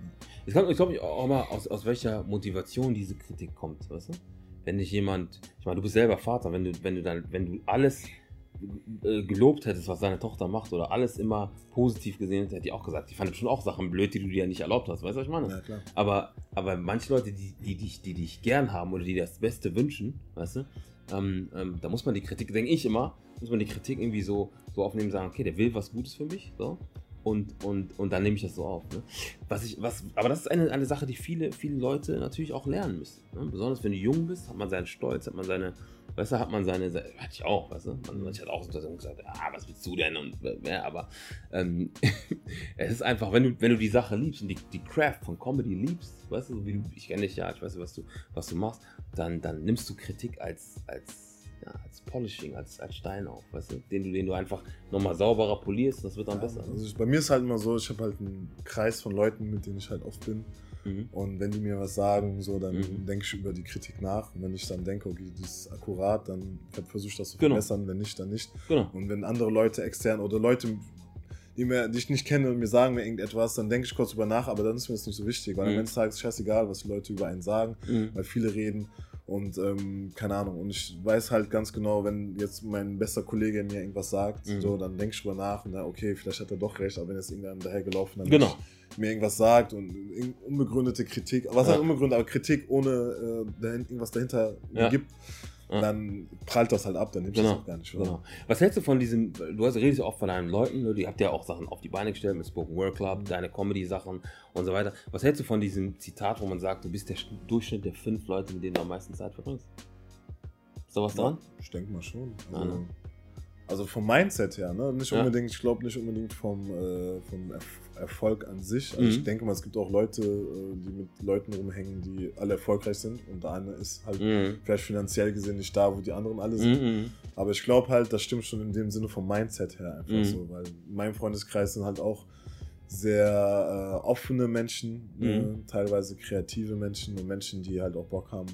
Ich glaube ich glaub auch mal, aus, aus welcher Motivation diese Kritik kommt, weißt du? Wenn dich jemand, ich meine, du bist selber Vater, wenn du, wenn du dann, wenn du alles gelobt hättest, was seine Tochter macht oder alles immer positiv gesehen hätte, hätte ich auch gesagt, die fand schon auch Sachen blöd, die du dir ja nicht erlaubt hast, weißt du, was ich meine? Ja, klar. Aber, aber manche Leute, die, die, dich, die dich gern haben oder die dir das Beste wünschen, weißt du, ähm, ähm, da muss man die Kritik, denke ich immer, muss man die Kritik irgendwie so, so aufnehmen, sagen, okay, der will was Gutes für mich, so, und, und, und dann nehme ich das so auf. Ne? Was ich, was, aber das ist eine, eine Sache, die viele, viele Leute natürlich auch lernen müssen. Ne? Besonders wenn du jung bist, hat man seinen Stolz, hat man seine, weißt du, hat man seine, hatte ich auch, weißt du, man, ich hatte auch so gesagt, ah, was willst du denn und ja, aber ähm, es ist einfach, wenn du, wenn du die Sache liebst und die, die Craft von Comedy liebst, weißt du, wie ich kenne dich ja, ich weiß, was du, was du machst, dann, dann nimmst du Kritik als, als, ja, als Polishing, als, als Stein auf, weißt du, den du, den du einfach nochmal sauberer polierst, das wird dann ja, besser. Also ich, bei mir ist halt immer so, ich habe halt einen Kreis von Leuten, mit denen ich halt oft bin Mhm. Und wenn die mir was sagen, so, dann mhm. denke ich über die Kritik nach. Und wenn ich dann denke, okay, das ist akkurat, dann versuche ich das zu genau. verbessern. Wenn nicht, dann nicht. Genau. Und wenn andere Leute extern oder Leute, die, mir, die ich nicht kenne und mir sagen mir irgendetwas, dann denke ich kurz über nach, aber dann ist mir das nicht so wichtig, weil mhm. am Ende des Tages ist scheißegal, was die Leute über einen sagen, mhm. weil viele reden und ähm, keine Ahnung. Und ich weiß halt ganz genau, wenn jetzt mein bester Kollege mir irgendwas sagt, mhm. so, dann denke ich drüber nach und dann, okay, vielleicht hat er doch recht, aber wenn jetzt irgendeinem dahergelaufen dann genau. mir irgendwas sagt und unbegründete Kritik, was ja. unbegründet, aber Kritik ohne äh, irgendwas dahinter ja. gibt, ja. dann prallt das halt ab, dann nimmst du genau. das auch gar nicht. Genau. Was hältst du von diesem, du hast, redest ja oft von deinen Leuten, ne? die habt ja auch Sachen auf die Beine gestellt mit Spoken Word Club, mhm. deine Comedy-Sachen und so weiter. Was hältst du von diesem Zitat, wo man sagt, du bist der Durchschnitt der fünf Leute, mit denen du am meisten Zeit verbringst? Ist da was dran? Ich denke mal schon. Also, ja, ne? also vom Mindset her, ne? Nicht unbedingt, ich glaube nicht unbedingt vom, äh, vom Erfolg an sich. Also mhm. ich denke mal, es gibt auch Leute, äh, die mit Leuten rumhängen, die alle erfolgreich sind und der eine ist halt mhm. vielleicht finanziell gesehen nicht da, wo die anderen alle sind. Mhm. Aber ich glaube halt, das stimmt schon in dem Sinne vom Mindset her einfach mhm. so, weil mein Freundeskreis sind halt auch sehr äh, offene Menschen, ne? Mhm. teilweise kreative Menschen und Menschen, die halt auch Bock haben,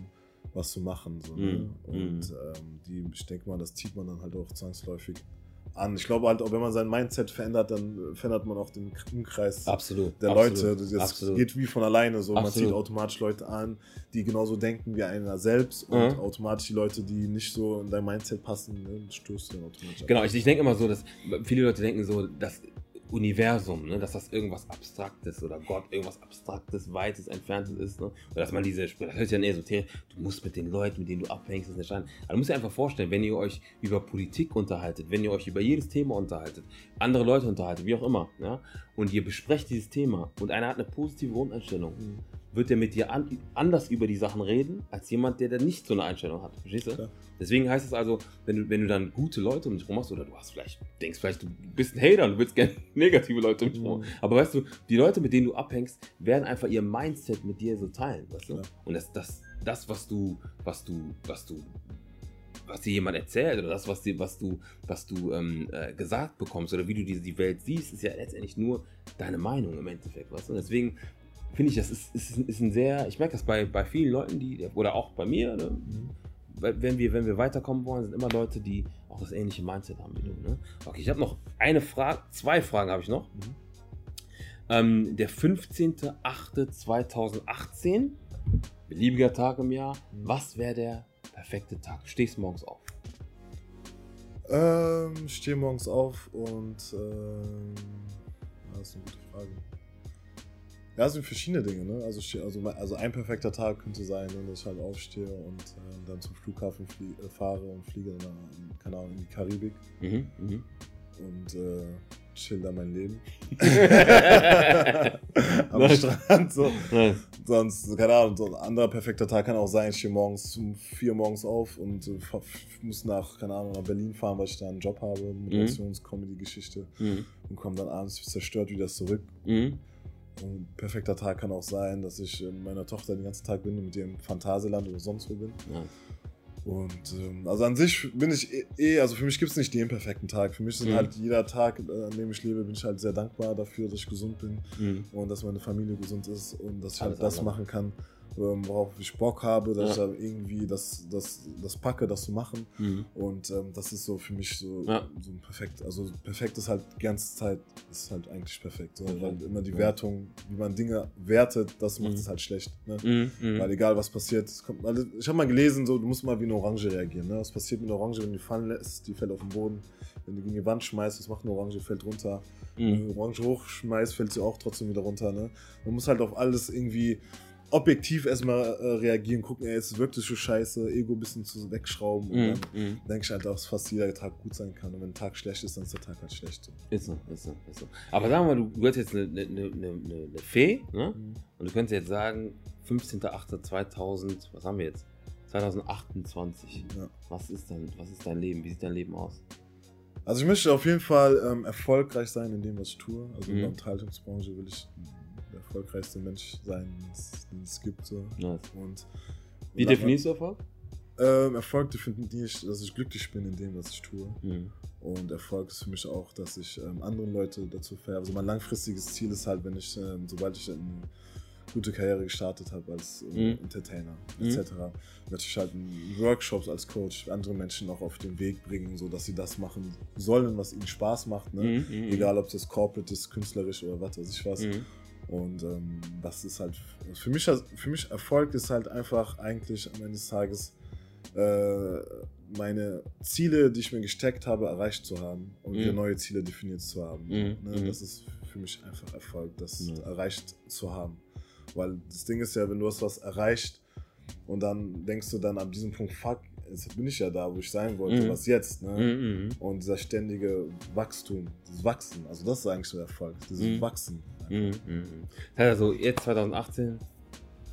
was zu machen. So, ne? Mhm. Und ähm, die, ich denke mal, das zieht man dann halt auch zwangsläufig an. Ich glaube halt, auch wenn man sein Mindset verändert, dann verändert man auch den Umkreis absolut, der absolut, Leute. Das absolut. geht wie von alleine so. Man zieht automatisch Leute an, die genauso denken wie einer selbst und mhm. automatisch die Leute, die nicht so in dein Mindset passen, ne, stößt dann automatisch. Genau, ich, ich denke immer so, dass viele Leute denken so, dass Universum, ne? dass das irgendwas Abstraktes oder Gott irgendwas Abstraktes, Weites, Entferntes ist. Ne? Oder dass man diese, das hört sich ja esoterisch, du musst mit den Leuten, mit denen du abhängst, das entscheiden. Aber du musst dir einfach vorstellen, wenn ihr euch über Politik unterhaltet, wenn ihr euch über jedes Thema unterhaltet, andere Leute unterhaltet, wie auch immer, ja? Und ihr besprecht dieses Thema und einer hat eine positive Grundeinstellung, mhm wird er mit dir an, anders über die Sachen reden, als jemand, der, der nicht so eine Einstellung hat. Verstehst du? Klar. Deswegen heißt es also, wenn du, wenn du dann gute Leute um dich rum hast, oder du hast vielleicht, denkst vielleicht, du bist ein Hater und du willst gerne negative Leute um dich rum. Mhm. Aber weißt du, die Leute, mit denen du abhängst, werden einfach ihr Mindset mit dir so teilen, weißt du? Ja. Und das, das, das, was du, was du, was du was dir jemand erzählt oder das, was, dir, was du, was du ähm, äh, gesagt bekommst oder wie du die, die Welt siehst, ist ja letztendlich nur deine Meinung im Endeffekt. Weißt? Und deswegen finde ich, das ist, ist, ist ein sehr, ich merke das bei, bei vielen Leuten, die, oder auch bei mir, ne? mhm. wenn, wir, wenn wir weiterkommen wollen, sind immer Leute, die auch das ähnliche Mindset haben wie du. Ne? Okay, ich habe noch eine Frage, zwei Fragen habe ich noch. Mhm. Ähm, der 15.08.2018, beliebiger Tag im Jahr, mhm. was wäre der perfekte Tag? Du stehst morgens auf. Ähm, stehe morgens auf und ähm, das ist eine gute Frage. Ja, es sind verschiedene Dinge. Ne? Also, also, also ein perfekter Tag könnte sein, ne, dass ich halt aufstehe und äh, dann zum Flughafen äh, fahre und fliege dann, keine Ahnung, in die Karibik. Mhm, mh. Und äh, chill da mein Leben. Am nice. Strand. So. Nice. Sonst, keine Ahnung, so ein anderer perfekter Tag kann auch sein, ich stehe morgens um 4 Uhr morgens auf und äh, muss nach, keine Ahnung, nach Berlin fahren, weil ich da einen Job habe, Moderations-Comedy-Geschichte mhm. und komme dann abends zerstört wieder zurück. Mhm. Ein perfekter Tag kann auch sein, dass ich mit meiner Tochter den ganzen Tag bin und mit ihr im Phantasialand oder sonst wo bin. Ja. Und ähm, also an sich bin ich eh, eh also für mich gibt es nicht den perfekten Tag. Für mich ist mhm. halt jeder Tag, äh, an dem ich lebe, bin ich halt sehr dankbar dafür, dass ich gesund bin mhm. und dass meine Familie gesund ist und dass ich halt das machen kann, ähm, worauf ich Bock habe, dass Ja. ich irgendwie das, das, das packe, das zu machen. Mhm. Und ähm, das ist so für mich so, Ja. so ein perfekt. Also perfekt ist halt die ganze Zeit, ist halt eigentlich perfekt. So, Okay. weil immer die. Wertung, wie man Dinge wertet, das macht Mhm. es halt schlecht. Ne? Mhm. Mhm. Weil egal was passiert, kommt, also ich habe mal gelesen, so, du musst mal wie eine Orange reagieren. Ne? Was passiert mit einer Orange, wenn du die fallen lässt? Die fällt auf den Boden. Wenn du gegen die Wand schmeißt, was macht eine Orange? Fällt runter. Wenn Mhm. du eine Orange hochschmeißt, fällt sie auch trotzdem wieder runter. Ne? Man muss halt auf alles irgendwie objektiv erstmal äh, reagieren, gucken, ey, es wirkt so scheiße, Ego ein bisschen zu wegschrauben und Mhm. dann Mhm. denke ich halt, dass fast jeder Tag gut sein kann. Und wenn ein Tag schlecht ist, dann ist der Tag halt schlecht. Ist so, ist so, ist so. Aber sagen wir mal, du, du hast jetzt eine, eine, eine, eine, Fee, ne? Und du könntest jetzt sagen, 15.08.2000, was haben wir jetzt? 2028. Ja. Was ist dein, was ist dein Leben? Wie sieht dein Leben aus? Also ich möchte auf jeden Fall ähm, erfolgreich sein in dem, was ich tue. Also in Mhm. der Unterhaltungsbranche will ich erfolgreichste Mensch sein, den es- gibt. So. Nice. Und Wie definierst du Erfolg? Ähm, Erfolg definiere ich, dass ich glücklich bin in dem, was ich tue. Mhm. Und Erfolg ist für mich auch, dass ich ähm, andere Leute dazu verhelfe. Also mein langfristiges Ziel ist halt, wenn ich, ähm, sobald ich eine gute Karriere gestartet habe als äh, Mhm. Entertainer Mhm. etc., möchte ich halt Workshops als Coach andere Menschen auch auf den Weg bringen, so dass sie das machen sollen, was ihnen Spaß macht. Ne? Mhm, mhm. Egal, ob das corporate ist, künstlerisch oder was weiß ich was. Mhm. Und ähm, das ist halt, für mich, für mich Erfolg ist halt einfach eigentlich am Ende des Tages äh, meine Ziele, die ich mir gesteckt habe, erreicht zu haben und Mhm. neue Ziele definiert zu haben. Mhm, Ne? mhm. Das ist für mich einfach Erfolg, das Ja. erreicht zu haben. Weil das Ding ist ja, wenn du hast was erreicht und dann denkst du dann an diesem Punkt, fuck, jetzt bin ich ja da, wo ich sein wollte, Mhm. was jetzt? Ne? Mhm. Mhm. Und dieser ständige Wachstum, das Wachsen, also das ist eigentlich so Erfolg, dieses Mhm. Wachsen. Mhm. Heißt also, jetzt 2018,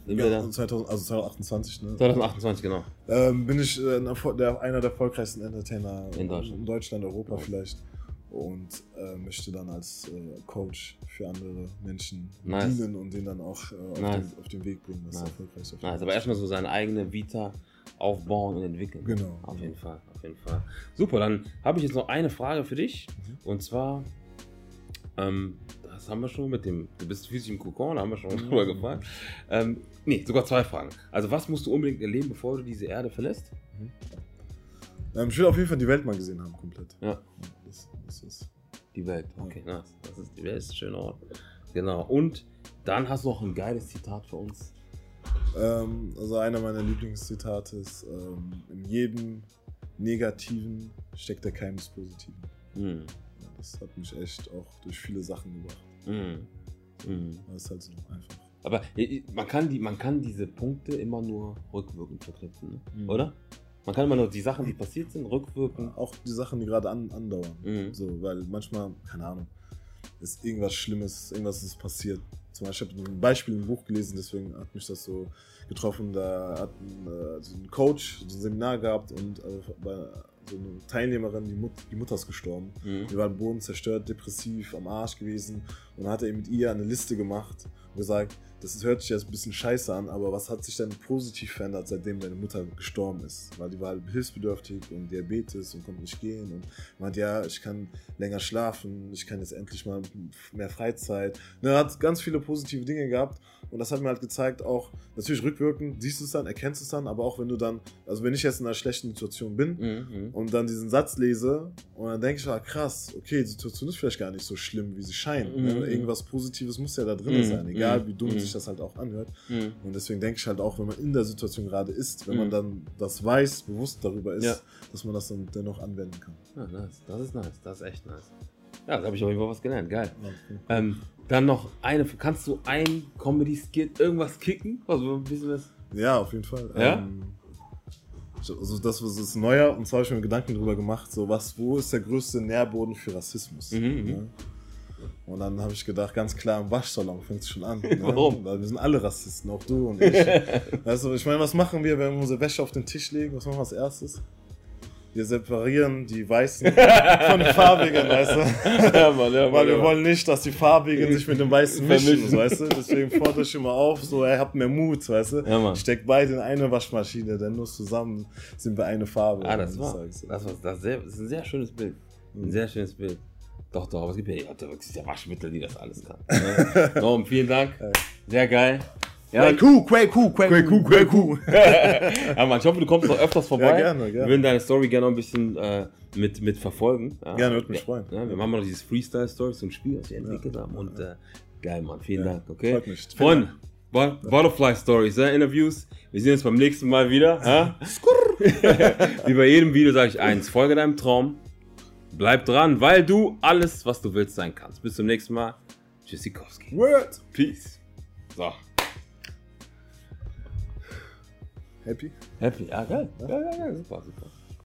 sind wir Ja, da? 2000, also 2028, ne? 2028, genau. Ähm, bin ich äh, der, einer der erfolgreichsten Entertainer In Deutschland. in Deutschland Europa Ja. vielleicht. Und äh, möchte dann als äh, Coach für andere Menschen Nice. dienen und denen dann auch äh, auf, Nice. den, auf den Weg bringen, dass Nice. erfolgreich auf Nice, aber erstmal so seine eigene Vita aufbauen und entwickeln. Genau. Auf jeden Fall, auf jeden Fall. Super, dann habe ich jetzt noch eine Frage für dich. Mhm. Und zwar, ähm, das haben wir schon mit dem, du bist physisch im Kokon, da haben wir schon Mhm. drüber gefragt. Ähm, nee, sogar zwei Fragen. Also, was musst du unbedingt erleben, bevor du diese Erde verlässt? Ähm, ich will auf jeden Fall die Welt mal gesehen haben, komplett. Ja. Das, das ist, Die Welt. Okay, nice. Das ist die Welt, ist ein schöner Ort. Genau. Und dann hast du noch ein geiles Zitat für uns. ähm, also einer meiner Lieblingszitate ist, ähm, in jedem Negativen steckt der Keim des Positiven. Mhm. Das hat mich echt auch durch viele Sachen gebracht. Mhm. Mhm. Das ist halt so einfach. Aber man kann, die, man kann diese Punkte immer nur rückwirkend vertreten, ne? Mhm. oder? Man kann immer nur die Sachen, die passiert sind, rückwirkend. Auch die Sachen, die gerade an, andauern. Mhm. So, weil manchmal, keine Ahnung, ist irgendwas Schlimmes, irgendwas ist passiert. Zum Beispiel, ich habe ein Beispiel im Buch gelesen, deswegen hat mich das so getroffen. Da hat ein, äh, so ein Coach so ein Seminar gehabt und äh, bei so eine Teilnehmerin, die, Mut, die Mutter ist gestorben. Mhm. Die war am Boden zerstört, depressiv, am Arsch gewesen. Und dann hat er mit ihr eine Liste gemacht gesagt, das hört sich jetzt ein bisschen scheiße an, aber was hat sich denn positiv verändert, seitdem deine Mutter gestorben ist? Weil die war halt hilfsbedürftig und Diabetes und konnte nicht gehen und meint, ja, ich kann länger schlafen, ich kann jetzt endlich mal mehr Freizeit. Ne, er hat ganz viele positive Dinge gehabt und das hat mir halt gezeigt, auch natürlich rückwirkend, siehst du es dann, erkennst es dann, aber auch wenn du dann, also wenn ich jetzt in einer schlechten Situation bin, Mhm. und dann diesen Satz lese und dann denke ich, ah, krass, okay, die Situation ist vielleicht gar nicht so schlimm, wie sie scheint. Mhm. Ne? Irgendwas Positives muss ja da drin Mhm. sein, egal wie dumm Mhm. sich das halt auch anhört. Mhm. Und deswegen denke ich halt auch, wenn man in der Situation gerade ist, wenn Mhm. man dann das weiß, bewusst darüber ist, Ja. dass man das dann dennoch anwenden kann. Ja, nice. Das ist nice. Das ist echt nice. Ja, da habe ich auf jeden Fall was gelernt. Geil. Ja, okay. Ähm, dann noch eine. Kannst du ein Comedy-Skit, irgendwas kicken? Also ein bisschen was. Ja, auf jeden Fall. Ja? Ähm, also das was ist neuer und zwar habe ich mir Gedanken darüber gemacht, so was, wo ist der größte Nährboden für Rassismus? Mhm, mhm. Und dann habe ich gedacht, ganz klar, im Waschsalon fängt es schon an. Ne? Warum? Weil wir sind alle Rassisten, auch du und ich. also ich meine, was machen wir, wenn wir unsere Wäsche auf den Tisch legen? Was machen wir als erstes? Wir separieren die Weißen von den Farbigen, weißt du? ja, Mann, ja, Weil wir wollen nicht, dass die Farbigen sich mit den Weißen mischen, weißt du? Deswegen fordere ich immer auf, so, ey, habt mehr Mut, weißt du? Ja, Mann. Steckt beide in eine Waschmaschine, denn nur zusammen sind wir eine Farbe. Ah, das war. Das, war das, sehr, das ist ein sehr schönes Bild. Ein Mhm. sehr schönes Bild. Doch, doch, aber es gibt ja, ist ja Waschmittel, die das alles kann. Norm, vielen Dank. Sehr geil. Ja, Quaku, Quaku, Quaku, Quaku. ja, Mann, ich hoffe, du kommst noch öfters vorbei. Ja, gerne, gerne. Wir würden deine Story gerne noch ein bisschen äh, mit, mit verfolgen. Ja. Gerne, würde mich freuen. Ja, wir machen noch dieses Freestyle-Story, so ein Spiel, was wir entwickelt haben. Und äh, geil, Mann. Vielen Dank, okay? freut mich. Freunde, But Butterfly Stories, ja, Interviews. Wir sehen uns beim nächsten Mal wieder. Wie bei jedem Video sage ich eins: Folge deinem Traum. Bleib dran, weil du alles, was du willst, sein kannst. Bis zum nächsten Mal. Tschüssikowski. Word. Peace. So. Happy? Happy. Ja, geil. Ja, ja, ja, super, super.